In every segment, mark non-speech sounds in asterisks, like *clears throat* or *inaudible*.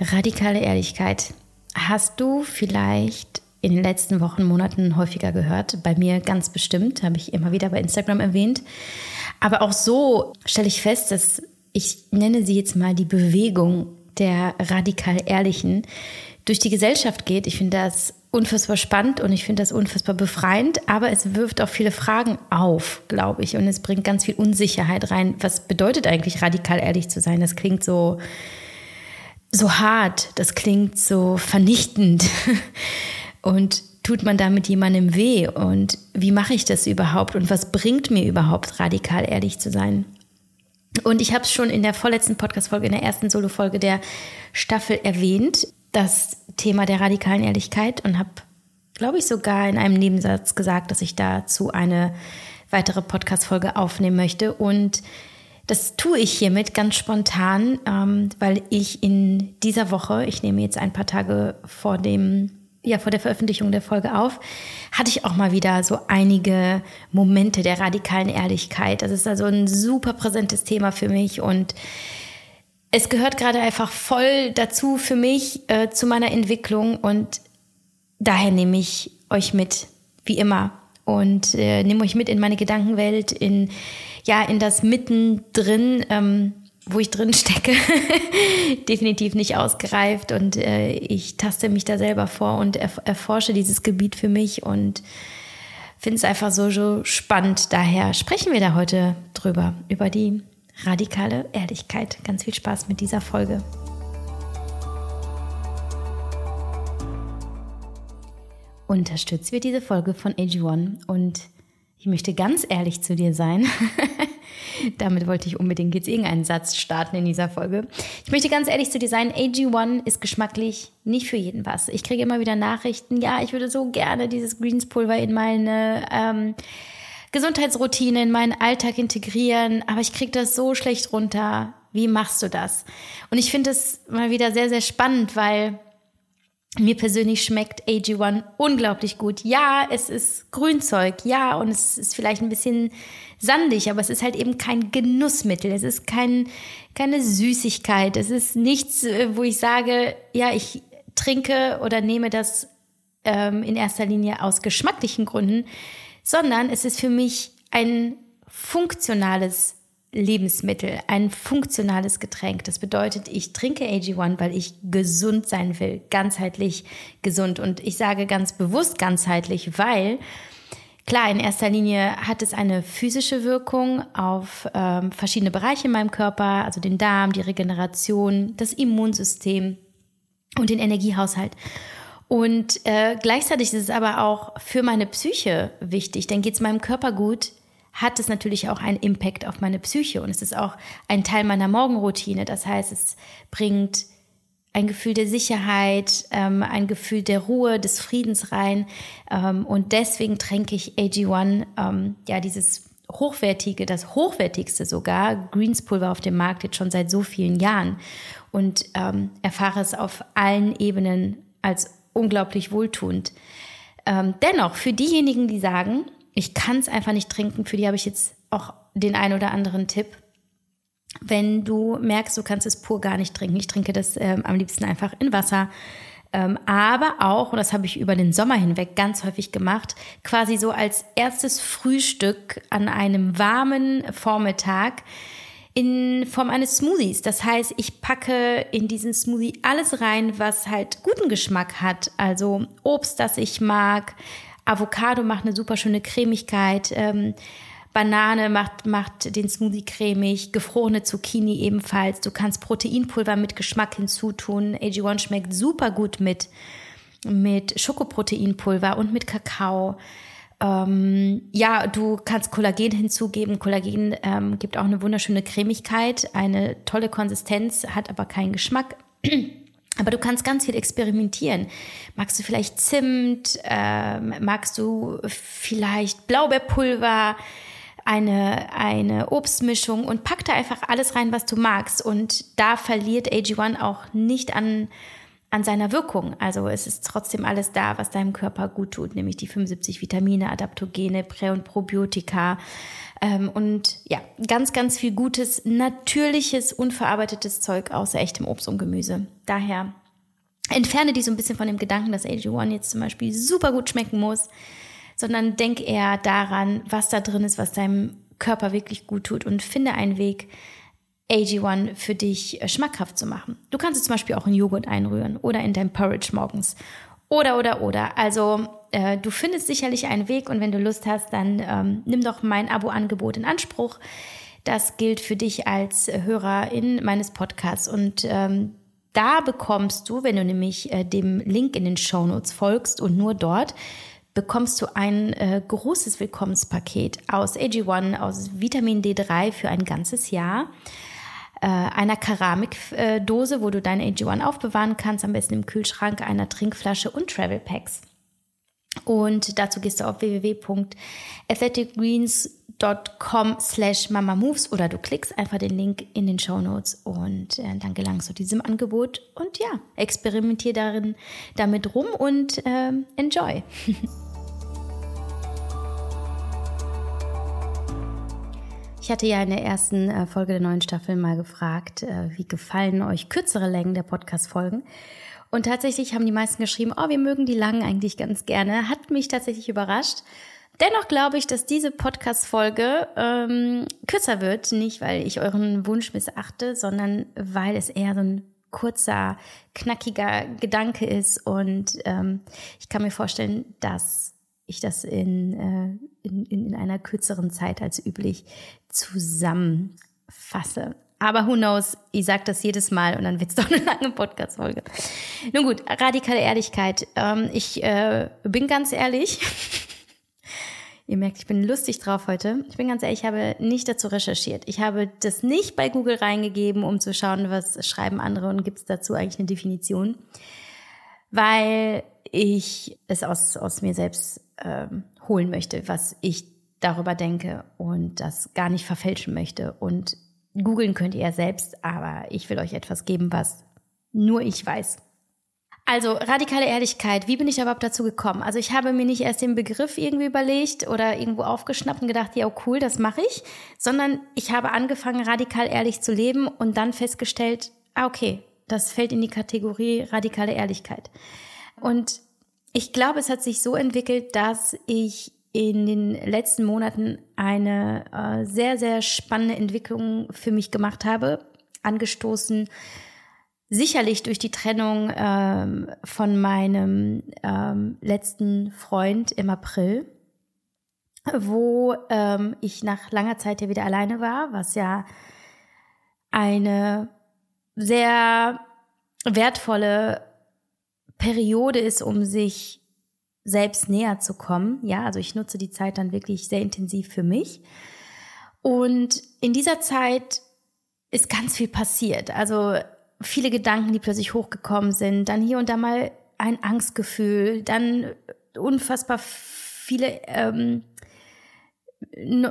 Radikale Ehrlichkeit. Hast du vielleicht in den letzten Wochen, Monaten häufiger gehört? Bei mir ganz bestimmt, habe ich immer wieder bei Instagram erwähnt. Aber auch so stelle ich fest, dass ich nenne sie jetzt mal die Bewegung der radikal Ehrlichen durch die Gesellschaft geht. Ich finde das unfassbar spannend und ich finde das unfassbar befreiend, aber es wirft auch viele Fragen auf, glaube ich, und es bringt ganz viel Unsicherheit rein. Was bedeutet eigentlich radikal ehrlich zu sein? Das klingt so so hart, das klingt so vernichtend. *laughs* Und tut man damit jemandem weh? Und wie mache ich das überhaupt? Und was bringt mir überhaupt, radikal ehrlich zu sein? Und ich habe es schon in der vorletzten Podcast-Folge, in der ersten Solo-Folge der Staffel erwähnt, das Thema der radikalen Ehrlichkeit und habe, glaube ich, sogar in einem Nebensatz gesagt, dass ich dazu eine weitere Podcast-Folge aufnehmen möchte. Und das tue ich hiermit ganz spontan, ähm, weil ich in dieser Woche, ich nehme jetzt ein paar Tage vor dem ja, vor der Veröffentlichung der Folge auf, hatte ich auch mal wieder so einige Momente der radikalen Ehrlichkeit. Das ist also ein super präsentes Thema für mich und es gehört gerade einfach voll dazu für mich, äh, zu meiner Entwicklung und daher nehme ich euch mit, wie immer, und äh, nehme euch mit in meine Gedankenwelt, in ja in das Mittendrin, ähm, wo ich drin stecke, *laughs* definitiv nicht ausgereift und äh, ich taste mich da selber vor und erf erforsche dieses Gebiet für mich und finde es einfach so, so spannend. Daher sprechen wir da heute drüber, über die radikale Ehrlichkeit. Ganz viel Spaß mit dieser Folge. Unterstützt wird diese Folge von AG1 und ich möchte ganz ehrlich zu dir sein. *laughs* Damit wollte ich unbedingt jetzt irgendeinen Satz starten in dieser Folge. Ich möchte ganz ehrlich zu dir sein. AG1 ist geschmacklich nicht für jeden was. Ich kriege immer wieder Nachrichten. Ja, ich würde so gerne dieses Greenspulver in meine ähm, Gesundheitsroutine, in meinen Alltag integrieren, aber ich kriege das so schlecht runter. Wie machst du das? Und ich finde es mal wieder sehr, sehr spannend, weil mir persönlich schmeckt AG1 unglaublich gut. Ja, es ist Grünzeug, ja, und es ist vielleicht ein bisschen sandig, aber es ist halt eben kein Genussmittel. Es ist kein, keine Süßigkeit. Es ist nichts, äh, wo ich sage, ja, ich trinke oder nehme das ähm, in erster Linie aus geschmacklichen Gründen, sondern es ist für mich ein funktionales Lebensmittel, ein funktionales Getränk. Das bedeutet, ich trinke AG1, weil ich gesund sein will, ganzheitlich gesund. Und ich sage ganz bewusst ganzheitlich, weil klar, in erster Linie hat es eine physische Wirkung auf ähm, verschiedene Bereiche in meinem Körper, also den Darm, die Regeneration, das Immunsystem und den Energiehaushalt. Und äh, gleichzeitig ist es aber auch für meine Psyche wichtig, denn geht es meinem Körper gut, hat es natürlich auch einen Impact auf meine Psyche und es ist auch ein Teil meiner Morgenroutine. Das heißt, es bringt ein Gefühl der Sicherheit, ähm, ein Gefühl der Ruhe, des Friedens rein. Ähm, und deswegen tränke ich AG1, ähm, ja, dieses hochwertige, das hochwertigste sogar, Greenspulver auf dem Markt jetzt schon seit so vielen Jahren und ähm, erfahre es auf allen Ebenen als unglaublich wohltuend. Ähm, dennoch, für diejenigen, die sagen, ich kann es einfach nicht trinken. Für die habe ich jetzt auch den einen oder anderen Tipp. Wenn du merkst, du kannst es pur gar nicht trinken, ich trinke das ähm, am liebsten einfach in Wasser. Ähm, aber auch, und das habe ich über den Sommer hinweg ganz häufig gemacht, quasi so als erstes Frühstück an einem warmen Vormittag in Form eines Smoothies. Das heißt, ich packe in diesen Smoothie alles rein, was halt guten Geschmack hat. Also Obst, das ich mag, Avocado macht eine super schöne Cremigkeit. Ähm, Banane macht, macht den Smoothie cremig, gefrorene Zucchini ebenfalls. Du kannst Proteinpulver mit Geschmack hinzutun. AG1 schmeckt super gut mit, mit Schokoproteinpulver und mit Kakao. Ähm, ja, du kannst Kollagen hinzugeben. Kollagen ähm, gibt auch eine wunderschöne Cremigkeit, eine tolle Konsistenz, hat aber keinen Geschmack. *clears throat* Aber du kannst ganz viel experimentieren. Magst du vielleicht Zimt? Ähm, magst du vielleicht Blaubeerpulver? Eine, eine Obstmischung und pack da einfach alles rein, was du magst. Und da verliert AG1 auch nicht an, an seiner Wirkung. Also es ist trotzdem alles da, was deinem Körper gut tut, nämlich die 75 Vitamine, Adaptogene, Prä- und Probiotika. Ähm, und ja, ganz, ganz viel gutes, natürliches, unverarbeitetes Zeug außer echtem Obst und Gemüse. Daher entferne dich so ein bisschen von dem Gedanken, dass AG1 jetzt zum Beispiel super gut schmecken muss, sondern denk eher daran, was da drin ist, was deinem Körper wirklich gut tut und finde einen Weg, AG1 für dich äh, schmackhaft zu machen. Du kannst es zum Beispiel auch in Joghurt einrühren oder in dein Porridge morgens. Oder, oder, oder. Also äh, du findest sicherlich einen Weg und wenn du Lust hast, dann ähm, nimm doch mein Abo-Angebot in Anspruch. Das gilt für dich als Hörerin meines Podcasts und ähm, da bekommst du, wenn du nämlich äh, dem Link in den Show Notes folgst und nur dort, bekommst du ein äh, großes Willkommenspaket aus AG1, aus Vitamin D3 für ein ganzes Jahr äh, einer Keramikdose, wo du deine AG1 aufbewahren kannst, am besten im Kühlschrank, einer Trinkflasche und Travel Packs. Und dazu gehst du auf www.athleticgreens.com slash mamamoves oder du klickst einfach den Link in den Show Notes und äh, dann gelangst du diesem Angebot und ja, experimentier darin damit rum und äh, enjoy. *laughs* Ich hatte ja in der ersten äh, Folge der neuen Staffel mal gefragt, äh, wie gefallen euch kürzere Längen der Podcast-Folgen? Und tatsächlich haben die meisten geschrieben, oh, wir mögen die langen eigentlich ganz gerne. Hat mich tatsächlich überrascht. Dennoch glaube ich, dass diese Podcast-Folge ähm, kürzer wird. Nicht, weil ich euren Wunsch missachte, sondern weil es eher so ein kurzer, knackiger Gedanke ist. Und ähm, ich kann mir vorstellen, dass ich das in, äh, in, in einer kürzeren Zeit als üblich zusammenfasse. Aber who knows, ich sage das jedes Mal und dann wird es *laughs* doch eine lange Podcast-Folge. Nun gut, radikale Ehrlichkeit. Ähm, ich äh, bin ganz ehrlich. *laughs* Ihr merkt, ich bin lustig drauf heute. Ich bin ganz ehrlich, ich habe nicht dazu recherchiert. Ich habe das nicht bei Google reingegeben, um zu schauen, was schreiben andere und gibt es dazu eigentlich eine Definition. Weil ich es aus, aus mir selbst ähm, holen möchte, was ich darüber denke und das gar nicht verfälschen möchte. Und googeln könnt ihr ja selbst, aber ich will euch etwas geben, was nur ich weiß. Also radikale Ehrlichkeit, wie bin ich überhaupt dazu gekommen? Also ich habe mir nicht erst den Begriff irgendwie überlegt oder irgendwo aufgeschnappt und gedacht, ja cool, das mache ich, sondern ich habe angefangen, radikal ehrlich zu leben und dann festgestellt, ah okay, das fällt in die Kategorie radikale Ehrlichkeit. Und ich glaube, es hat sich so entwickelt, dass ich in den letzten Monaten eine äh, sehr, sehr spannende Entwicklung für mich gemacht habe, angestoßen sicherlich durch die Trennung ähm, von meinem ähm, letzten Freund im April, wo ähm, ich nach langer Zeit ja wieder alleine war, was ja eine sehr wertvolle Periode ist, um sich selbst näher zu kommen. Ja, also ich nutze die Zeit dann wirklich sehr intensiv für mich. Und in dieser Zeit ist ganz viel passiert. Also viele Gedanken, die plötzlich hochgekommen sind, dann hier und da mal ein Angstgefühl, dann unfassbar viele ähm,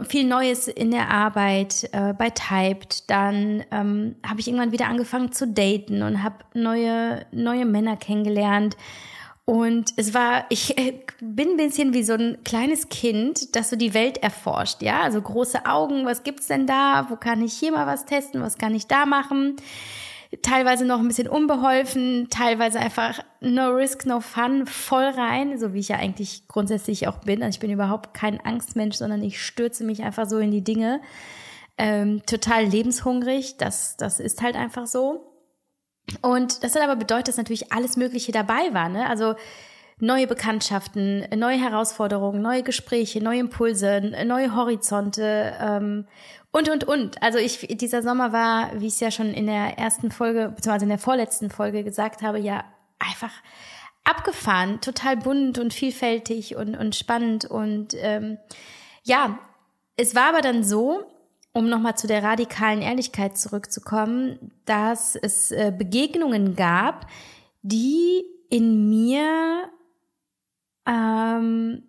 viel Neues in der Arbeit äh, bei Typed. Dann ähm, habe ich irgendwann wieder angefangen zu daten und habe neue, neue Männer kennengelernt. Und es war, ich äh, bin ein bisschen wie so ein kleines Kind, das so die Welt erforscht, ja. Also große Augen, was gibt's denn da? Wo kann ich hier mal was testen? Was kann ich da machen? Teilweise noch ein bisschen unbeholfen, teilweise einfach no risk, no fun, voll rein, so wie ich ja eigentlich grundsätzlich auch bin. Also ich bin überhaupt kein Angstmensch, sondern ich stürze mich einfach so in die Dinge. Ähm, total lebenshungrig, das, das ist halt einfach so. Und das hat aber bedeutet, dass natürlich alles Mögliche dabei war. Ne? Also neue Bekanntschaften, neue Herausforderungen, neue Gespräche, neue Impulse, neue Horizonte ähm, und, und, und. Also ich, dieser Sommer war, wie ich es ja schon in der ersten Folge, beziehungsweise in der vorletzten Folge gesagt habe, ja einfach abgefahren, total bunt und vielfältig und, und spannend. Und ähm, ja, es war aber dann so, um nochmal zu der radikalen Ehrlichkeit zurückzukommen, dass es äh, Begegnungen gab, die in mir ähm,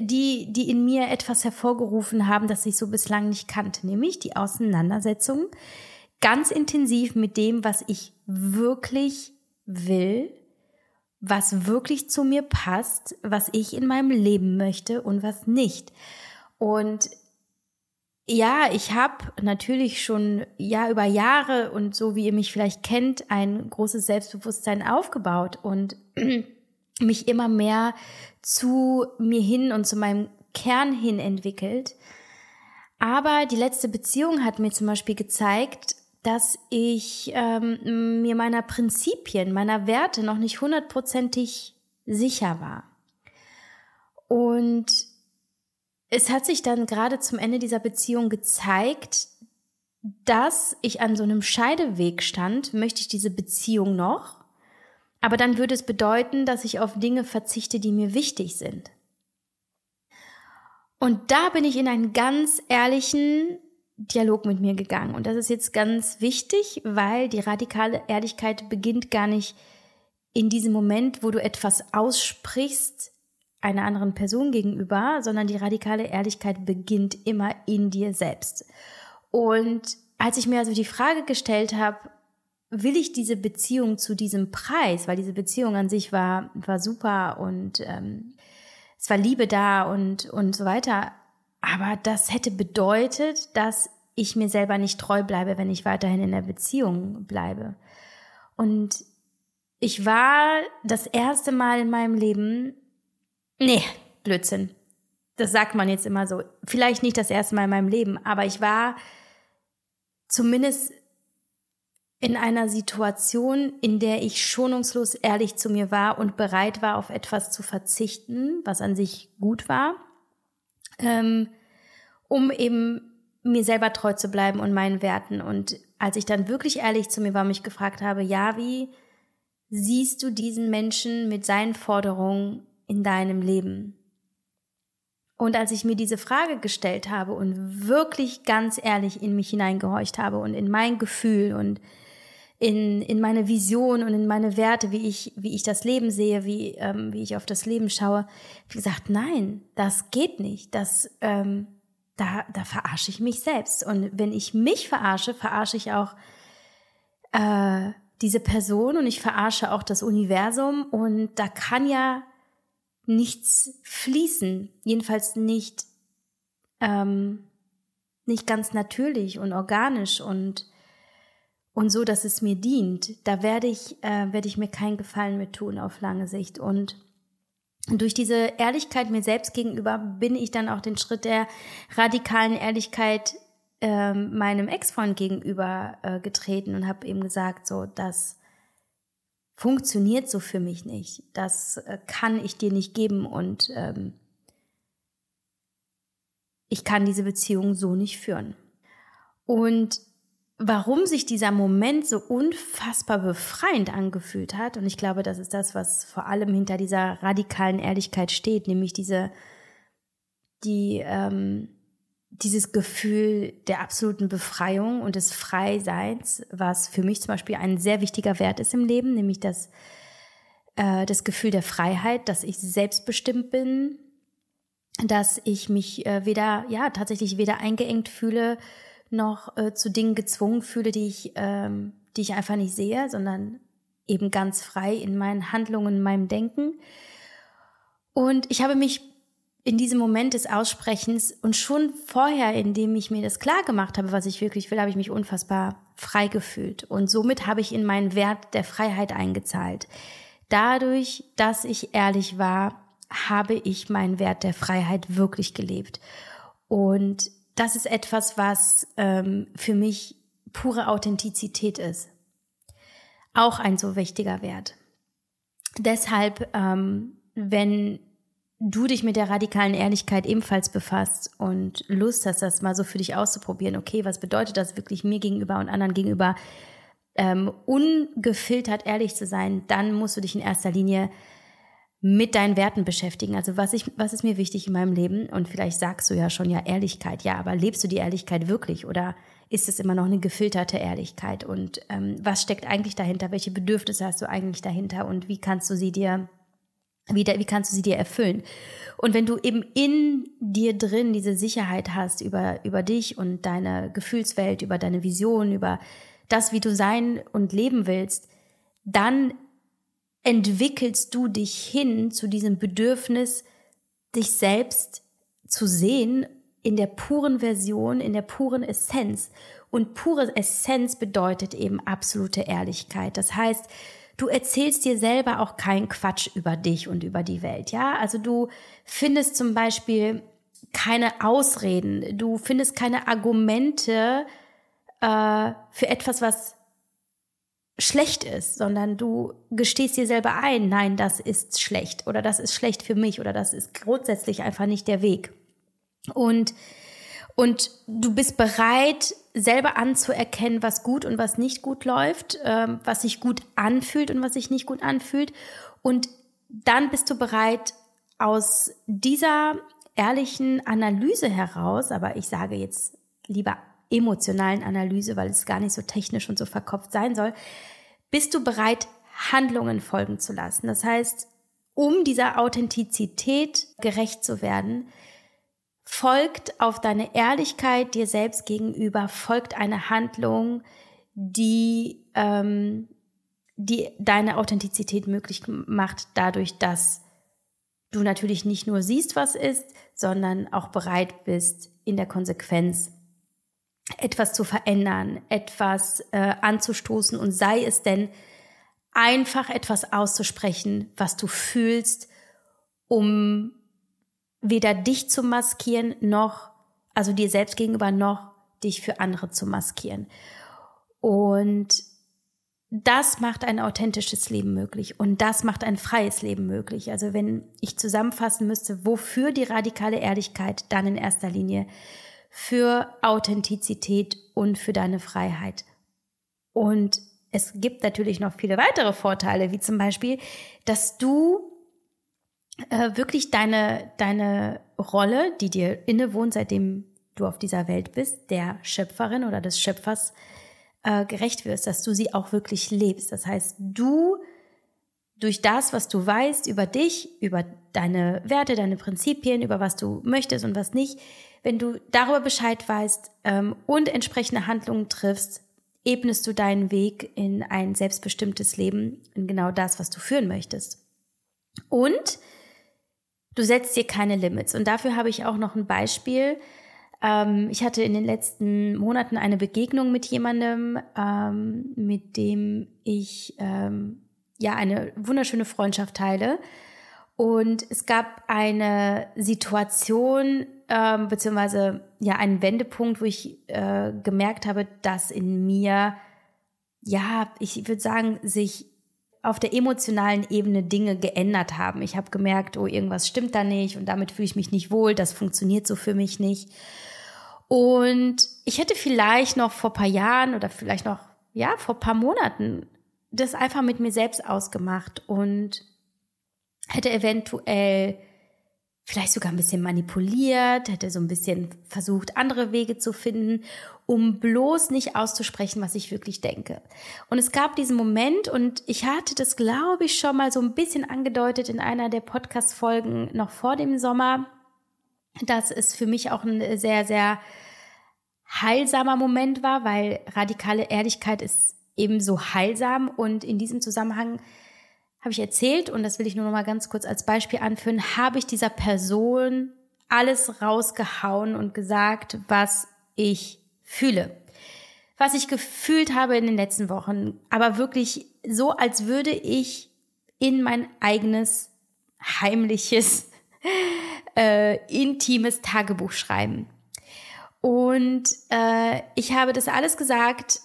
die, die in mir etwas hervorgerufen haben, das ich so bislang nicht kannte, nämlich die Auseinandersetzung ganz intensiv mit dem, was ich wirklich will, was wirklich zu mir passt, was ich in meinem Leben möchte und was nicht. Und ja, ich habe natürlich schon ja über Jahre und so wie ihr mich vielleicht kennt, ein großes Selbstbewusstsein aufgebaut und *clears throat* mich immer mehr zu mir hin und zu meinem Kern hin entwickelt. Aber die letzte Beziehung hat mir zum Beispiel gezeigt, dass ich ähm, mir meiner Prinzipien, meiner Werte noch nicht hundertprozentig sicher war. Und es hat sich dann gerade zum Ende dieser Beziehung gezeigt, dass ich an so einem Scheideweg stand. Möchte ich diese Beziehung noch? Aber dann würde es bedeuten, dass ich auf Dinge verzichte, die mir wichtig sind. Und da bin ich in einen ganz ehrlichen Dialog mit mir gegangen. Und das ist jetzt ganz wichtig, weil die radikale Ehrlichkeit beginnt gar nicht in diesem Moment, wo du etwas aussprichst, einer anderen Person gegenüber, sondern die radikale Ehrlichkeit beginnt immer in dir selbst. Und als ich mir also die Frage gestellt habe, will ich diese Beziehung zu diesem Preis, weil diese Beziehung an sich war, war super und ähm, es war Liebe da und, und so weiter. Aber das hätte bedeutet, dass ich mir selber nicht treu bleibe, wenn ich weiterhin in der Beziehung bleibe. Und ich war das erste Mal in meinem Leben Nee, Blödsinn. Das sagt man jetzt immer so. Vielleicht nicht das erste Mal in meinem Leben, aber ich war zumindest in einer Situation, in der ich schonungslos ehrlich zu mir war und bereit war, auf etwas zu verzichten, was an sich gut war, ähm, um eben mir selber treu zu bleiben und meinen Werten. Und als ich dann wirklich ehrlich zu mir war, mich gefragt habe, ja, wie siehst du diesen Menschen mit seinen Forderungen in deinem Leben? Und als ich mir diese Frage gestellt habe und wirklich ganz ehrlich in mich hineingehorcht habe und in mein Gefühl und in, in meine Vision und in meine Werte, wie ich, wie ich das Leben sehe, wie, ähm, wie ich auf das Leben schaue, wie gesagt, nein, das geht nicht. Das, ähm, da, da verarsche ich mich selbst. Und wenn ich mich verarsche, verarsche ich auch äh, diese Person und ich verarsche auch das Universum. Und da kann ja nichts fließen, jedenfalls nicht, ähm, nicht ganz natürlich und organisch und, und so, dass es mir dient. Da werde ich, äh, werde ich mir keinen Gefallen mit tun auf lange Sicht. Und durch diese Ehrlichkeit mir selbst gegenüber bin ich dann auch den Schritt der radikalen Ehrlichkeit äh, meinem Ex-Freund gegenüber äh, getreten und habe eben gesagt, so, dass funktioniert so für mich nicht. Das äh, kann ich dir nicht geben und ähm, ich kann diese Beziehung so nicht führen. Und warum sich dieser Moment so unfassbar befreiend angefühlt hat, und ich glaube, das ist das, was vor allem hinter dieser radikalen Ehrlichkeit steht, nämlich diese, die, ähm, dieses Gefühl der absoluten Befreiung und des Freiseins, was für mich zum Beispiel ein sehr wichtiger Wert ist im Leben, nämlich das, äh, das Gefühl der Freiheit, dass ich selbstbestimmt bin, dass ich mich äh, weder, ja, tatsächlich weder eingeengt fühle, noch äh, zu Dingen gezwungen fühle, die ich, ähm, die ich einfach nicht sehe, sondern eben ganz frei in meinen Handlungen, in meinem Denken. Und ich habe mich in diesem Moment des Aussprechens und schon vorher, indem ich mir das klar gemacht habe, was ich wirklich will, habe ich mich unfassbar frei gefühlt. Und somit habe ich in meinen Wert der Freiheit eingezahlt. Dadurch, dass ich ehrlich war, habe ich meinen Wert der Freiheit wirklich gelebt. Und das ist etwas, was ähm, für mich pure Authentizität ist. Auch ein so wichtiger Wert. Deshalb, ähm, wenn du dich mit der radikalen Ehrlichkeit ebenfalls befasst und Lust hast, das mal so für dich auszuprobieren, okay, was bedeutet das wirklich mir gegenüber und anderen gegenüber, ähm, ungefiltert ehrlich zu sein, dann musst du dich in erster Linie mit deinen Werten beschäftigen. Also was ich, was ist mir wichtig in meinem Leben? Und vielleicht sagst du ja schon ja Ehrlichkeit, ja, aber lebst du die Ehrlichkeit wirklich oder ist es immer noch eine gefilterte Ehrlichkeit? Und ähm, was steckt eigentlich dahinter? Welche Bedürfnisse hast du eigentlich dahinter? Und wie kannst du sie dir wie, wie kannst du sie dir erfüllen? Und wenn du eben in dir drin diese Sicherheit hast über, über dich und deine Gefühlswelt, über deine Vision, über das, wie du sein und leben willst, dann entwickelst du dich hin zu diesem Bedürfnis, dich selbst zu sehen in der puren Version, in der puren Essenz. Und pure Essenz bedeutet eben absolute Ehrlichkeit. Das heißt, du erzählst dir selber auch keinen Quatsch über dich und über die Welt, ja? Also du findest zum Beispiel keine Ausreden, du findest keine Argumente äh, für etwas, was schlecht ist, sondern du gestehst dir selber ein, nein, das ist schlecht oder das ist schlecht für mich oder das ist grundsätzlich einfach nicht der Weg. Und, und du bist bereit, selber anzuerkennen, was gut und was nicht gut läuft, ähm, was sich gut anfühlt und was sich nicht gut anfühlt. Und dann bist du bereit, aus dieser ehrlichen Analyse heraus, aber ich sage jetzt lieber emotionalen Analyse, weil es gar nicht so technisch und so verkopft sein soll, bist du bereit, Handlungen folgen zu lassen. Das heißt, um dieser Authentizität gerecht zu werden, folgt auf deine Ehrlichkeit dir selbst gegenüber, folgt eine Handlung, die, ähm, die deine Authentizität möglich macht, dadurch, dass du natürlich nicht nur siehst, was ist, sondern auch bereit bist, in der Konsequenz etwas zu verändern, etwas äh, anzustoßen und sei es denn einfach etwas auszusprechen, was du fühlst, um weder dich zu maskieren noch, also dir selbst gegenüber noch dich für andere zu maskieren. Und das macht ein authentisches Leben möglich und das macht ein freies Leben möglich. Also wenn ich zusammenfassen müsste, wofür die radikale Ehrlichkeit, dann in erster Linie für Authentizität und für deine Freiheit. Und es gibt natürlich noch viele weitere Vorteile, wie zum Beispiel, dass du äh, wirklich deine, deine Rolle, die dir innewohnt, seitdem du auf dieser Welt bist, der Schöpferin oder des Schöpfers, äh, gerecht wirst, dass du sie auch wirklich lebst. Das heißt, du durch das, was du weißt über dich, über deine Werte, deine Prinzipien, über was du möchtest und was nicht, wenn du darüber Bescheid weißt ähm, und entsprechende Handlungen triffst, ebnest du deinen Weg in ein selbstbestimmtes Leben, in genau das, was du führen möchtest. Und du setzt dir keine Limits. Und dafür habe ich auch noch ein Beispiel. Ähm, ich hatte in den letzten Monaten eine Begegnung mit jemandem, ähm, mit dem ich ähm, ja eine wunderschöne Freundschaft teile. Und es gab eine Situation, ähm, beziehungsweise ja einen Wendepunkt, wo ich äh, gemerkt habe, dass in mir, ja, ich würde sagen, sich auf der emotionalen Ebene Dinge geändert haben. Ich habe gemerkt, oh, irgendwas stimmt da nicht und damit fühle ich mich nicht wohl, das funktioniert so für mich nicht. Und ich hätte vielleicht noch vor paar Jahren oder vielleicht noch, ja, vor paar Monaten das einfach mit mir selbst ausgemacht und hätte eventuell vielleicht sogar ein bisschen manipuliert, hätte so ein bisschen versucht, andere Wege zu finden, um bloß nicht auszusprechen, was ich wirklich denke. Und es gab diesen Moment und ich hatte das, glaube ich, schon mal so ein bisschen angedeutet in einer der Podcast-Folgen noch vor dem Sommer, dass es für mich auch ein sehr, sehr heilsamer Moment war, weil radikale Ehrlichkeit ist ebenso heilsam und in diesem Zusammenhang habe ich erzählt, und das will ich nur noch mal ganz kurz als Beispiel anführen, habe ich dieser Person alles rausgehauen und gesagt, was ich fühle. Was ich gefühlt habe in den letzten Wochen, aber wirklich so, als würde ich in mein eigenes heimliches, *laughs* äh, intimes Tagebuch schreiben. Und äh, ich habe das alles gesagt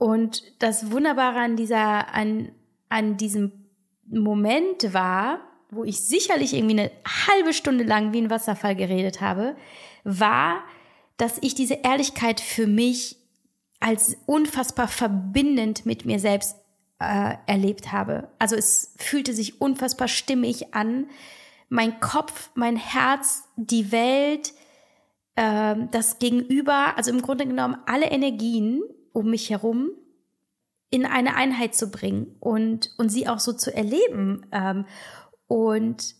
und das Wunderbare an dieser, an, an diesem Moment war, wo ich sicherlich irgendwie eine halbe Stunde lang wie ein Wasserfall geredet habe, war, dass ich diese Ehrlichkeit für mich als unfassbar verbindend mit mir selbst äh, erlebt habe. Also es fühlte sich unfassbar stimmig an. Mein Kopf, mein Herz, die Welt, äh, das Gegenüber, also im Grunde genommen alle Energien um mich herum in eine Einheit zu bringen und, und sie auch so zu erleben. Ähm, und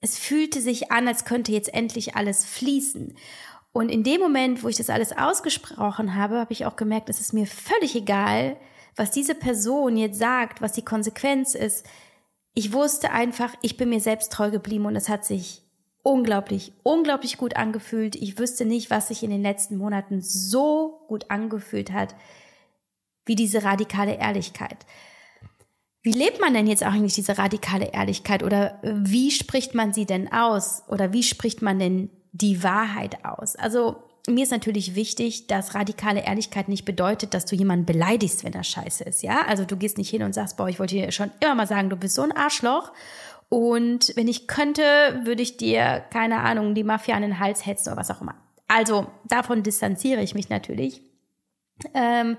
es fühlte sich an, als könnte jetzt endlich alles fließen. Und in dem Moment, wo ich das alles ausgesprochen habe, habe ich auch gemerkt, es ist mir völlig egal, was diese Person jetzt sagt, was die Konsequenz ist. Ich wusste einfach, ich bin mir selbst treu geblieben und es hat sich unglaublich, unglaublich gut angefühlt. Ich wüsste nicht, was sich in den letzten Monaten so gut angefühlt hat, wie diese radikale Ehrlichkeit. Wie lebt man denn jetzt eigentlich diese radikale Ehrlichkeit oder äh, wie spricht man sie denn aus oder wie spricht man denn die Wahrheit aus? Also mir ist natürlich wichtig, dass radikale Ehrlichkeit nicht bedeutet, dass du jemanden beleidigst, wenn er scheiße ist, ja? Also du gehst nicht hin und sagst, boah, ich wollte dir schon immer mal sagen, du bist so ein Arschloch und wenn ich könnte, würde ich dir, keine Ahnung, die Mafia an den Hals hetzen oder was auch immer. Also davon distanziere ich mich natürlich. Ähm,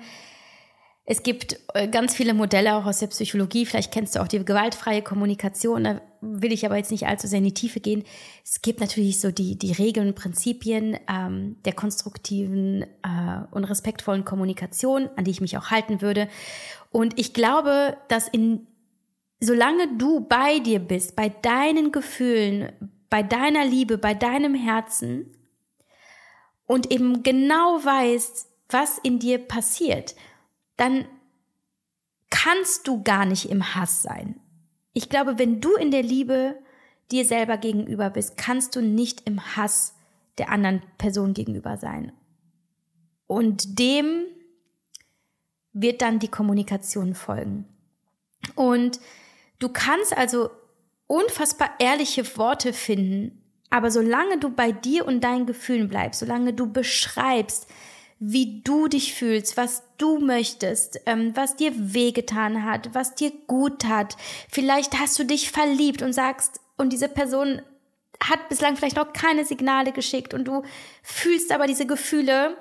es gibt äh, ganz viele Modelle auch aus der Psychologie. Vielleicht kennst du auch die gewaltfreie Kommunikation. Da will ich aber jetzt nicht allzu sehr in die Tiefe gehen. Es gibt natürlich so die, die Regeln und Prinzipien ähm, der konstruktiven äh, und respektvollen Kommunikation, an die ich mich auch halten würde. Und ich glaube, dass in solange du bei dir bist, bei deinen Gefühlen, bei deiner Liebe, bei deinem Herzen und eben genau weißt, was in dir passiert, dann kannst du gar nicht im Hass sein. Ich glaube, wenn du in der Liebe dir selber gegenüber bist, kannst du nicht im Hass der anderen Person gegenüber sein. Und dem wird dann die Kommunikation folgen. Und Du kannst also unfassbar ehrliche Worte finden, aber solange du bei dir und deinen Gefühlen bleibst, solange du beschreibst, wie du dich fühlst, was du möchtest, ähm, was dir wehgetan hat, was dir gut hat. Vielleicht hast du dich verliebt und sagst, und diese Person hat bislang vielleicht noch keine Signale geschickt und du fühlst aber diese Gefühle.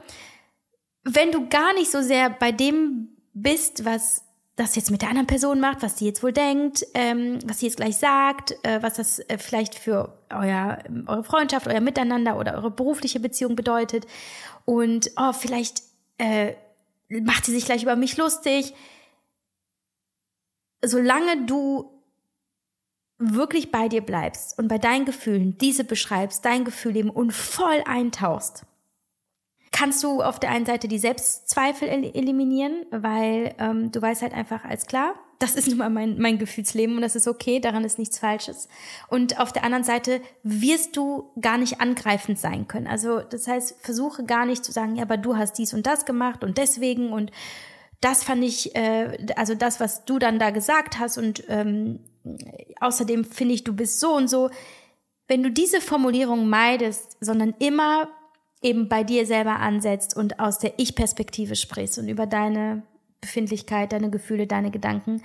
Wenn du gar nicht so sehr bei dem bist, was das jetzt mit der anderen Person macht, was sie jetzt wohl denkt, ähm, was sie jetzt gleich sagt, äh, was das äh, vielleicht für euer, eure Freundschaft, euer Miteinander oder eure berufliche Beziehung bedeutet. Und oh, vielleicht äh, macht sie sich gleich über mich lustig. Solange du wirklich bei dir bleibst und bei deinen Gefühlen diese beschreibst, dein Gefühl eben und voll eintauchst, kannst du auf der einen Seite die Selbstzweifel eliminieren, weil ähm, du weißt halt einfach als klar, das ist nun mal mein, mein Gefühlsleben und das ist okay, daran ist nichts Falsches. Und auf der anderen Seite wirst du gar nicht angreifend sein können. Also das heißt, versuche gar nicht zu sagen, ja, aber du hast dies und das gemacht und deswegen und das fand ich, äh, also das, was du dann da gesagt hast und ähm, außerdem finde ich, du bist so und so. Wenn du diese Formulierung meidest, sondern immer eben bei dir selber ansetzt und aus der Ich-Perspektive sprichst und über deine Befindlichkeit, deine Gefühle, deine Gedanken,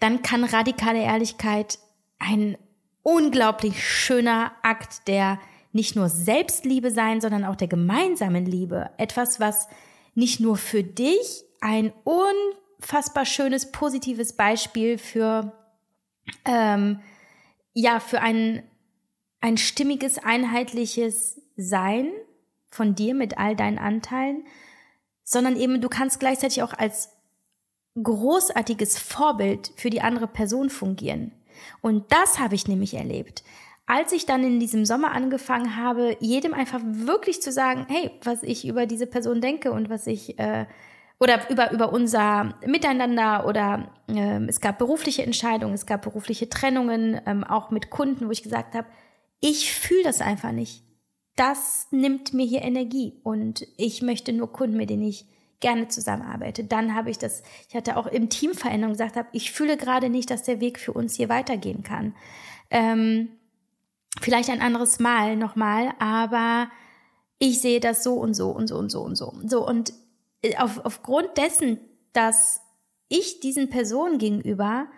dann kann radikale Ehrlichkeit ein unglaublich schöner Akt der nicht nur Selbstliebe sein, sondern auch der gemeinsamen Liebe. Etwas, was nicht nur für dich ein unfassbar schönes, positives Beispiel für, ähm, ja, für ein, ein stimmiges, einheitliches Sein von dir mit all deinen Anteilen, sondern eben du kannst gleichzeitig auch als großartiges Vorbild für die andere Person fungieren. Und das habe ich nämlich erlebt. Als ich dann in diesem Sommer angefangen habe, jedem einfach wirklich zu sagen, hey, was ich über diese Person denke und was ich äh, oder über über unser Miteinander oder äh, es gab berufliche Entscheidungen, es gab berufliche Trennungen, ähm, auch mit Kunden, wo ich gesagt habe, ich fühle das einfach nicht das nimmt mir hier Energie und ich möchte nur Kunden, mit denen ich gerne zusammenarbeite. Dann habe ich das, ich hatte auch im Team Veränderung gesagt, habe, ich fühle gerade nicht, dass der Weg für uns hier weitergehen kann. Ähm, vielleicht ein anderes Mal nochmal, aber ich sehe das so und so und so und so und so. So und äh, auf, aufgrund dessen, dass ich diesen Personen gegenüber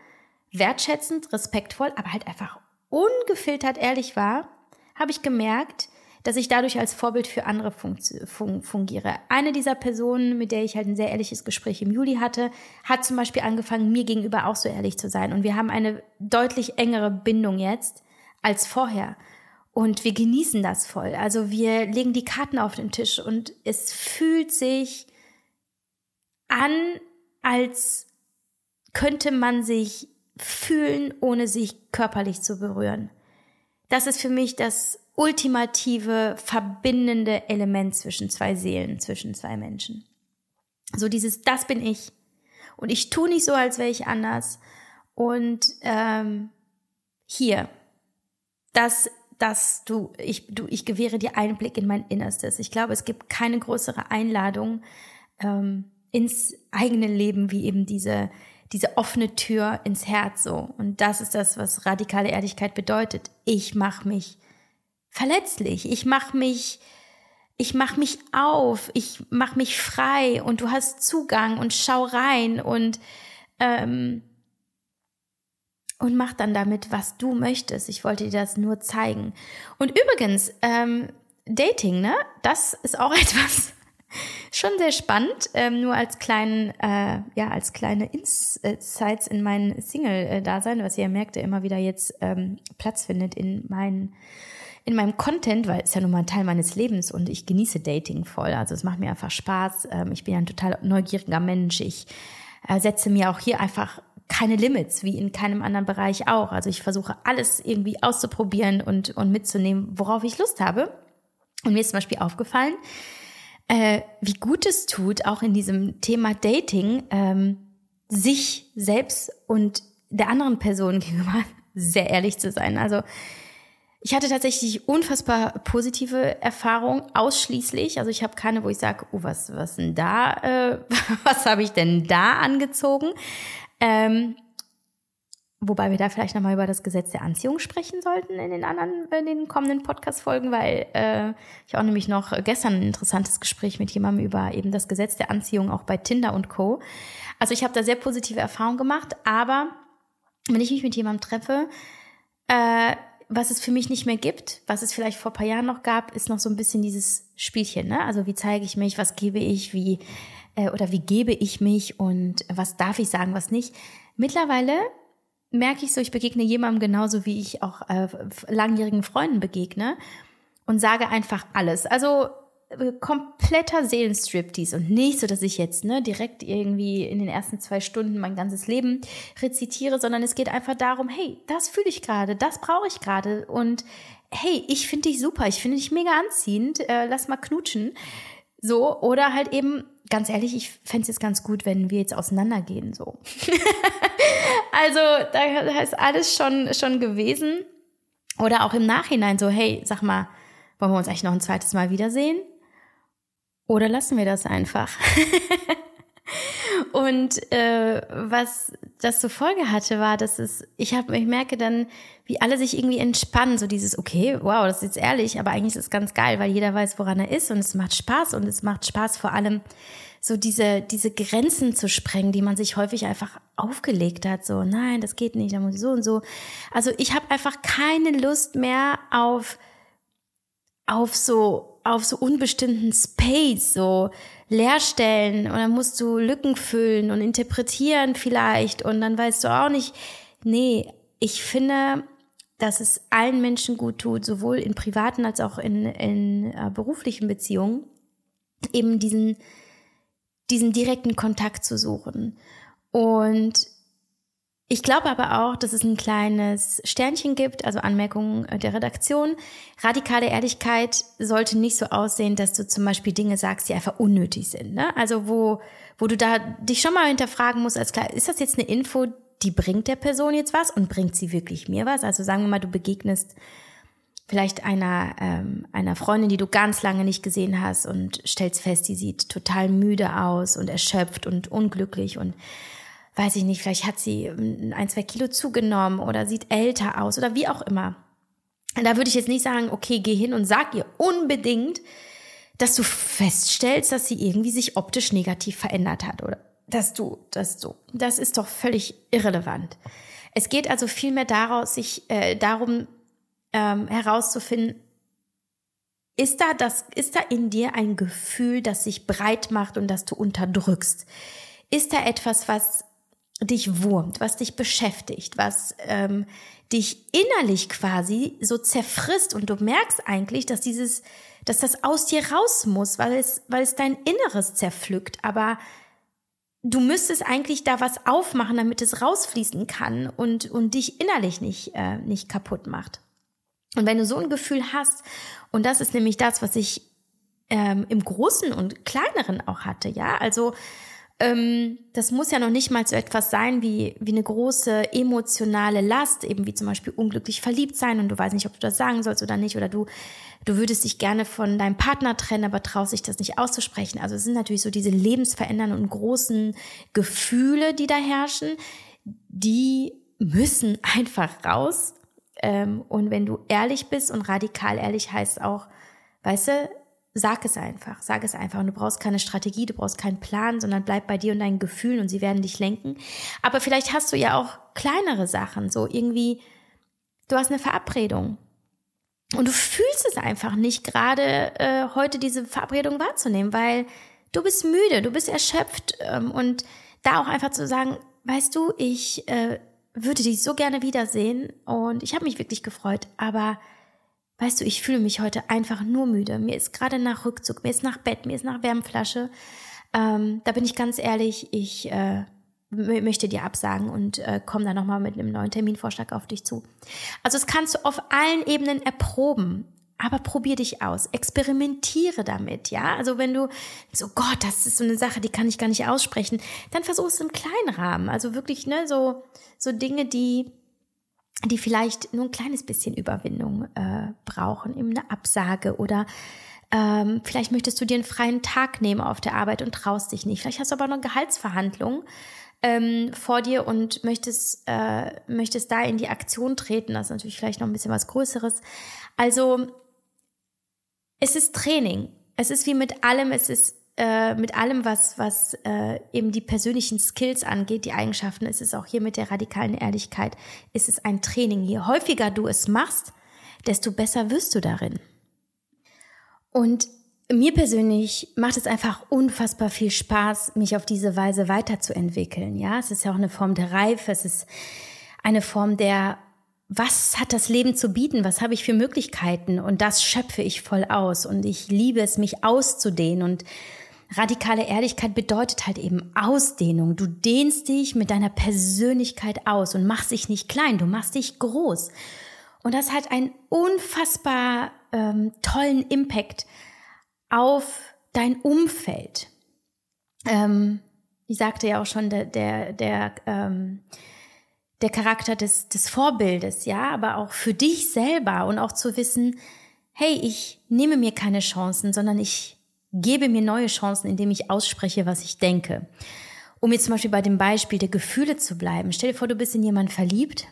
wertschätzend, respektvoll, aber halt einfach ungefiltert ehrlich war, habe ich gemerkt, dass ich dadurch als Vorbild für andere fungiere. Eine dieser Personen, mit der ich halt ein sehr ehrliches Gespräch im Juli hatte, hat zum Beispiel angefangen, mir gegenüber auch so ehrlich zu sein. Und wir haben eine deutlich engere Bindung jetzt als vorher. Und wir genießen das voll. Also wir legen die Karten auf den Tisch und es fühlt sich an, als könnte man sich fühlen, ohne sich körperlich zu berühren. Das ist für mich das ultimative verbindende Element zwischen zwei Seelen, zwischen zwei Menschen. So dieses, das bin ich. Und ich tue nicht so, als wäre ich anders. Und ähm, hier, das dass du ich, du, ich gewähre dir Einblick in mein Innerstes. Ich glaube, es gibt keine größere Einladung ähm, ins eigene Leben wie eben diese, diese offene Tür ins Herz so. Und das ist das, was radikale Ehrlichkeit bedeutet. Ich mache mich verletzlich. Ich mache mich, ich mache mich auf. Ich mache mich frei und du hast Zugang und schau rein und ähm, und mach dann damit, was du möchtest. Ich wollte dir das nur zeigen. Und übrigens, ähm, Dating, ne? Das ist auch *laughs* etwas schon sehr spannend. Ähm, nur als kleinen, äh, ja, als kleine Insights in mein Single-Dasein, was ihr merkt, der immer wieder jetzt ähm, Platz findet in meinen in meinem Content, weil es ja nun mal ein Teil meines Lebens und ich genieße Dating voll. Also es macht mir einfach Spaß. Ähm, ich bin ja ein total neugieriger Mensch. Ich äh, setze mir auch hier einfach keine Limits, wie in keinem anderen Bereich auch. Also ich versuche alles irgendwie auszuprobieren und, und mitzunehmen, worauf ich Lust habe. Und mir ist zum Beispiel aufgefallen, äh, wie gut es tut, auch in diesem Thema Dating, ähm, sich selbst und der anderen Person *laughs* gegenüber sehr ehrlich zu sein. Also ich hatte tatsächlich unfassbar positive Erfahrungen, ausschließlich. Also ich habe keine, wo ich sage, oh, was, was denn da, äh, *laughs* was habe ich denn da angezogen? Ähm, wobei wir da vielleicht nochmal über das Gesetz der Anziehung sprechen sollten in den anderen, in den kommenden Podcast-Folgen, weil äh, ich auch nämlich noch gestern ein interessantes Gespräch mit jemandem über eben das Gesetz der Anziehung auch bei Tinder und Co. Also ich habe da sehr positive Erfahrungen gemacht, aber wenn ich mich mit jemandem treffe, äh, was es für mich nicht mehr gibt, was es vielleicht vor paar Jahren noch gab, ist noch so ein bisschen dieses Spielchen. Ne? Also wie zeige ich mich, was gebe ich, wie äh, oder wie gebe ich mich und was darf ich sagen, was nicht. Mittlerweile merke ich so, ich begegne jemandem genauso, wie ich auch äh, langjährigen Freunden begegne und sage einfach alles. Also kompletter Seelenstriptease und nicht so, dass ich jetzt ne, direkt irgendwie in den ersten zwei Stunden mein ganzes Leben rezitiere, sondern es geht einfach darum, hey, das fühle ich gerade, das brauche ich gerade und hey, ich finde dich super, ich finde dich mega anziehend, äh, lass mal knutschen. So, oder halt eben, ganz ehrlich, ich fände es jetzt ganz gut, wenn wir jetzt auseinandergehen, so. *laughs* also, da ist alles schon, schon gewesen. Oder auch im Nachhinein so, hey, sag mal, wollen wir uns eigentlich noch ein zweites Mal wiedersehen? Oder lassen wir das einfach? *laughs* Und äh, was das zur Folge hatte, war, dass es, ich habe, ich merke dann, wie alle sich irgendwie entspannen, so dieses, okay, wow, das ist jetzt ehrlich, aber eigentlich ist es ganz geil, weil jeder weiß, woran er ist und es macht Spaß und es macht Spaß vor allem, so diese, diese Grenzen zu sprengen, die man sich häufig einfach aufgelegt hat, so, nein, das geht nicht, da muss ich so und so. Also ich habe einfach keine Lust mehr auf, auf so, auf so unbestimmten Space, so, Leerstellen und dann musst du Lücken füllen und interpretieren vielleicht und dann weißt du auch nicht, nee, ich finde, dass es allen Menschen gut tut, sowohl in privaten als auch in, in uh, beruflichen Beziehungen, eben diesen, diesen direkten Kontakt zu suchen. Und ich glaube aber auch, dass es ein kleines Sternchen gibt, also Anmerkungen der Redaktion. Radikale Ehrlichkeit sollte nicht so aussehen, dass du zum Beispiel Dinge sagst, die einfach unnötig sind. Ne? Also wo, wo du da dich schon mal hinterfragen musst, als klar, ist das jetzt eine Info, die bringt der Person jetzt was und bringt sie wirklich mir was? Also sagen wir mal, du begegnest vielleicht einer, ähm, einer Freundin, die du ganz lange nicht gesehen hast und stellst fest, die sieht total müde aus und erschöpft und unglücklich und weiß ich nicht, vielleicht hat sie ähm, ein, zwei Kilo zugenommen oder sieht älter aus oder wie auch immer. Da würde ich jetzt nicht sagen, okay, geh hin und sag ihr unbedingt, dass du feststellst, dass sie irgendwie sich optisch negativ verändert hat oder dass du, dass du. Das ist doch völlig irrelevant. Es geht also vielmehr daraus, sich äh, darum ähm, herauszufinden, ist da das, ist da in dir ein Gefühl, das sich breit macht und das du unterdrückst? Ist da etwas, was dich wurmt, was dich beschäftigt, was ähm, dich innerlich quasi so zerfrisst und du merkst eigentlich, dass dieses, dass das aus dir raus muss, weil es, weil es dein Inneres zerpflückt, aber du müsstest eigentlich da was aufmachen, damit es rausfließen kann und, und dich innerlich nicht, äh, nicht kaputt macht. Und wenn du so ein Gefühl hast, und das ist nämlich das, was ich ähm, im Großen und Kleineren auch hatte, ja, also das muss ja noch nicht mal so etwas sein wie, wie eine große emotionale Last, eben wie zum Beispiel unglücklich verliebt sein und du weißt nicht, ob du das sagen sollst oder nicht, oder du, du würdest dich gerne von deinem Partner trennen, aber traust dich das nicht auszusprechen. Also es sind natürlich so diese lebensverändernden und großen Gefühle, die da herrschen, die müssen einfach raus. Ähm, und wenn du ehrlich bist und radikal ehrlich heißt auch, weißt du, sag es einfach, sag es einfach. Und du brauchst keine Strategie, du brauchst keinen Plan, sondern bleib bei dir und deinen Gefühlen und sie werden dich lenken. Aber vielleicht hast du ja auch kleinere Sachen, so irgendwie, du hast eine Verabredung. Und du fühlst es einfach nicht, gerade äh, heute diese Verabredung wahrzunehmen, weil du bist müde, du bist erschöpft. Ähm, und da auch einfach zu sagen, weißt du, ich äh, würde dich so gerne wiedersehen und ich habe mich wirklich gefreut, aber Weißt du, ich fühle mich heute einfach nur müde. Mir ist gerade nach Rückzug, mir ist nach Bett, mir ist nach Wärmflasche. Ähm, da bin ich ganz ehrlich, ich äh, möchte dir absagen und äh, komme dann nochmal mit einem neuen Terminvorschlag auf dich zu. Also das kannst du auf allen Ebenen erproben. Aber probier dich aus, experimentiere damit, ja. Also wenn du so Gott, das ist so eine Sache, die kann ich gar nicht aussprechen, dann versuch es im kleinen Rahmen. Also wirklich ne so so Dinge, die die vielleicht nur ein kleines bisschen Überwindung äh, brauchen, eben eine Absage oder ähm, vielleicht möchtest du dir einen freien Tag nehmen auf der Arbeit und traust dich nicht. Vielleicht hast du aber noch eine Gehaltsverhandlung ähm, vor dir und möchtest, äh, möchtest da in die Aktion treten. Das ist natürlich vielleicht noch ein bisschen was Größeres. Also es ist Training. Es ist wie mit allem, es ist äh, mit allem, was, was äh, eben die persönlichen Skills angeht, die Eigenschaften, ist es auch hier mit der radikalen Ehrlichkeit, ist es ein Training. Je häufiger du es machst, desto besser wirst du darin. Und mir persönlich macht es einfach unfassbar viel Spaß, mich auf diese Weise weiterzuentwickeln. Ja, es ist ja auch eine Form der Reife, es ist eine Form der was hat das Leben zu bieten? Was habe ich für Möglichkeiten? Und das schöpfe ich voll aus. Und ich liebe es, mich auszudehnen. Und radikale Ehrlichkeit bedeutet halt eben Ausdehnung. Du dehnst dich mit deiner Persönlichkeit aus und machst dich nicht klein, du machst dich groß. Und das hat einen unfassbar ähm, tollen Impact auf dein Umfeld. Ähm, ich sagte ja auch schon, der, der, der, ähm, der Charakter des, des Vorbildes, ja, aber auch für dich selber und auch zu wissen, hey, ich nehme mir keine Chancen, sondern ich gebe mir neue Chancen, indem ich ausspreche, was ich denke. Um jetzt zum Beispiel bei dem Beispiel der Gefühle zu bleiben. Stell dir vor, du bist in jemanden verliebt,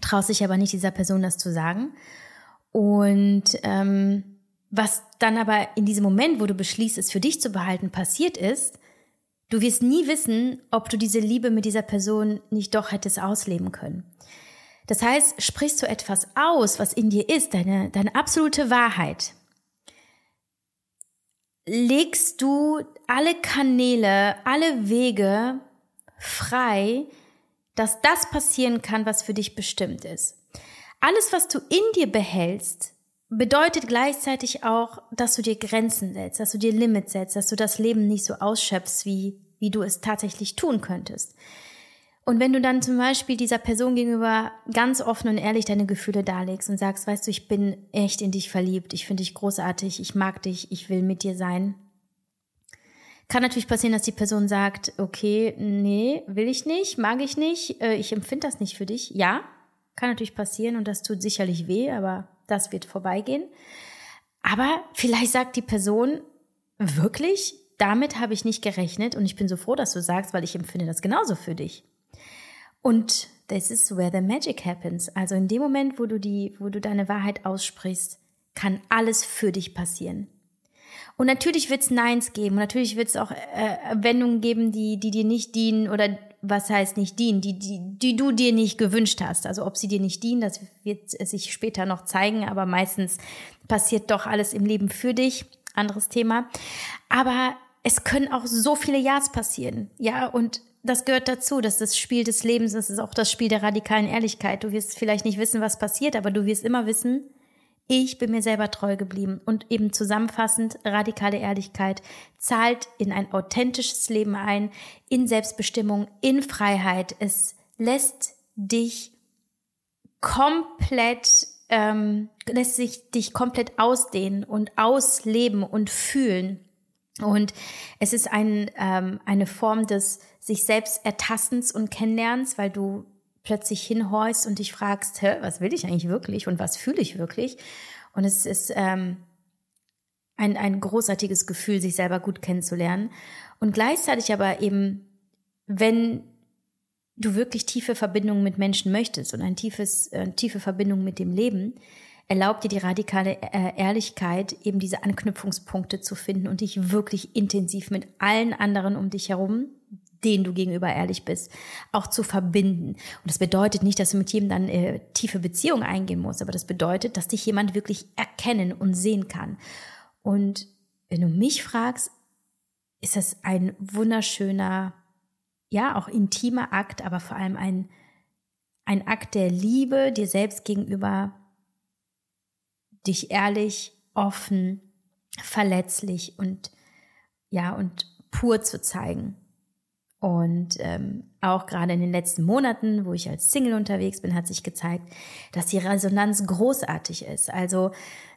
traust dich aber nicht dieser Person das zu sagen. Und ähm, was dann aber in diesem Moment, wo du beschließt, es für dich zu behalten, passiert ist, du wirst nie wissen, ob du diese Liebe mit dieser Person nicht doch hättest ausleben können. Das heißt, sprichst du etwas aus, was in dir ist, deine, deine absolute Wahrheit, legst du alle Kanäle, alle Wege frei, dass das passieren kann, was für dich bestimmt ist. Alles, was du in dir behältst, bedeutet gleichzeitig auch, dass du dir Grenzen setzt, dass du dir Limits setzt, dass du das Leben nicht so ausschöpfst, wie, wie du es tatsächlich tun könntest. Und wenn du dann zum Beispiel dieser Person gegenüber ganz offen und ehrlich deine Gefühle darlegst und sagst, weißt du, ich bin echt in dich verliebt, ich finde dich großartig, ich mag dich, ich will mit dir sein. Kann natürlich passieren, dass die Person sagt, okay, nee, will ich nicht, mag ich nicht, äh, ich empfinde das nicht für dich. Ja, kann natürlich passieren und das tut sicherlich weh, aber das wird vorbeigehen. Aber vielleicht sagt die Person wirklich, damit habe ich nicht gerechnet und ich bin so froh, dass du sagst, weil ich empfinde das genauso für dich. Und this is where the magic happens. Also in dem Moment, wo du die, wo du deine Wahrheit aussprichst, kann alles für dich passieren. Und natürlich wird es Neins geben. Und natürlich wird es auch äh, Wendungen geben, die, die dir nicht dienen oder was heißt nicht dienen, die, die, die du dir nicht gewünscht hast. Also ob sie dir nicht dienen, das wird sich später noch zeigen, aber meistens passiert doch alles im Leben für dich. Anderes Thema. Aber es können auch so viele Ja's passieren. Ja, und das gehört dazu, das ist das Spiel des Lebens, das ist auch das Spiel der radikalen Ehrlichkeit. Du wirst vielleicht nicht wissen, was passiert, aber du wirst immer wissen, ich bin mir selber treu geblieben. Und eben zusammenfassend, radikale Ehrlichkeit zahlt in ein authentisches Leben ein, in Selbstbestimmung, in Freiheit. Es lässt dich komplett, ähm, lässt sich dich komplett ausdehnen und ausleben und fühlen. Und es ist ein, ähm, eine Form des sich selbst Ertastens und Kennenlernens, weil du plötzlich hinhorchst und dich fragst, Hä, was will ich eigentlich wirklich und was fühle ich wirklich? Und es ist ähm, ein, ein großartiges Gefühl, sich selber gut kennenzulernen. Und gleichzeitig aber eben, wenn du wirklich tiefe Verbindungen mit Menschen möchtest und ein tiefes, äh, tiefe Verbindung mit dem Leben, erlaubt dir die radikale äh, Ehrlichkeit, eben diese Anknüpfungspunkte zu finden und dich wirklich intensiv mit allen anderen um dich herum, denen du gegenüber ehrlich bist, auch zu verbinden. Und das bedeutet nicht, dass du mit jedem dann äh, tiefe Beziehungen eingehen musst, aber das bedeutet, dass dich jemand wirklich erkennen und sehen kann. Und wenn du mich fragst, ist das ein wunderschöner, ja, auch intimer Akt, aber vor allem ein, ein Akt der Liebe dir selbst gegenüber, dich ehrlich, offen, verletzlich und ja, und pur zu zeigen. Und ähm, auch gerade in den letzten Monaten, wo ich als Single unterwegs bin, hat sich gezeigt, dass die Resonanz großartig ist. Also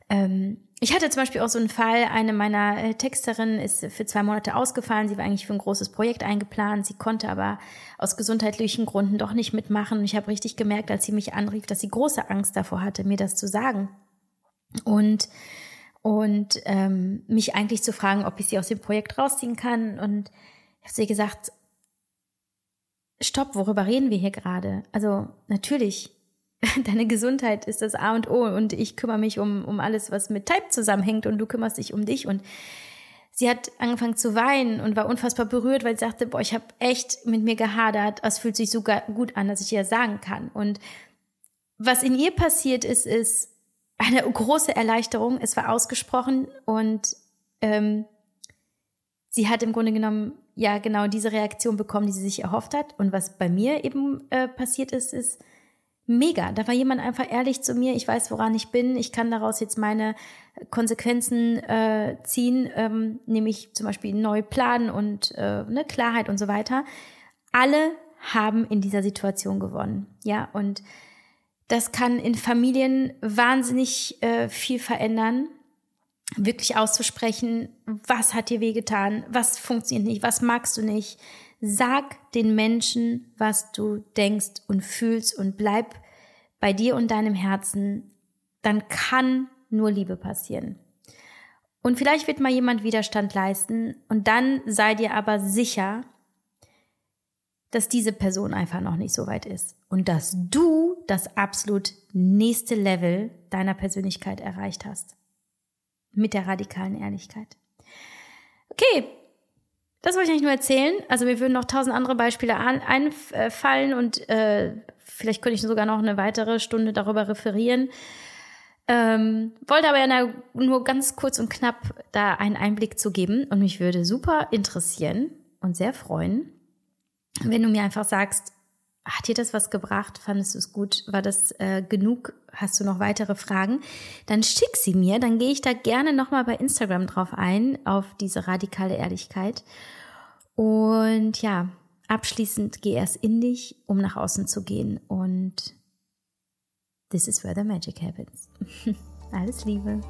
ähm, ich hatte zum Beispiel auch so einen Fall, eine meiner äh, Texterinnen ist für zwei Monate ausgefallen. Sie war eigentlich für ein großes Projekt eingeplant. Sie konnte aber aus gesundheitlichen Gründen doch nicht mitmachen. Und ich habe richtig gemerkt, als sie mich anrief, dass sie große Angst davor hatte, mir das zu sagen. Und, und ähm, mich eigentlich zu fragen, ob ich sie aus dem Projekt rausziehen kann. Und ich habe sie gesagt, stopp, worüber reden wir hier gerade? Also natürlich *laughs* deine Gesundheit ist das A und O und ich kümmere mich um, um alles, was mit Type zusammenhängt und du kümmerst dich um dich. Und sie hat angefangen zu weinen und war unfassbar berührt, weil sie sagte, boah, ich habe echt mit mir gehadert. Es fühlt sich so gut an, dass ich dir das sagen kann. Und was in ihr passiert ist, ist eine große Erleichterung. Es war ausgesprochen und ähm, sie hat im Grunde genommen ja genau diese Reaktion bekommen, die sie sich erhofft hat. Und was bei mir eben äh, passiert ist, ist, mega. Da war jemand einfach ehrlich zu mir. Ich weiß, woran ich bin. Ich kann daraus jetzt meine Konsequenzen äh, ziehen, ähm, nämlich zum Beispiel neu planen und äh, ne, Klarheit und so weiter. Alle haben in dieser Situation gewonnen. Ja, und das kann in Familien wahnsinnig äh, viel verändern. Wirklich auszusprechen, was hat dir wehgetan, was funktioniert nicht, was magst du nicht, Sag den Menschen, was du denkst und fühlst und bleib bei dir und deinem Herzen. Dann kann nur Liebe passieren. Und vielleicht wird mal jemand Widerstand leisten und dann sei dir aber sicher, dass diese Person einfach noch nicht so weit ist und dass du das absolut nächste Level deiner Persönlichkeit erreicht hast. Mit der radikalen Ehrlichkeit. Okay, das wollte ich eigentlich nur erzählen. Also mir würden noch tausend andere Beispiele einfallen und äh, vielleicht könnte ich sogar noch eine weitere Stunde darüber referieren. Ähm, wollte aber ja nur ganz kurz und knapp da einen Einblick zu geben und mich würde super interessieren und sehr freuen, wenn du mir einfach sagst, hat dir das was gebracht? Fandest du es gut? War das äh, genug? Hast du noch weitere Fragen? Dann schick sie mir, dann gehe ich da gerne nochmal bei Instagram drauf ein, auf diese radikale Ehrlichkeit. Und ja, abschließend geh erst in dich, um nach außen zu gehen. Und this is where the magic happens. *laughs* Alles Liebe.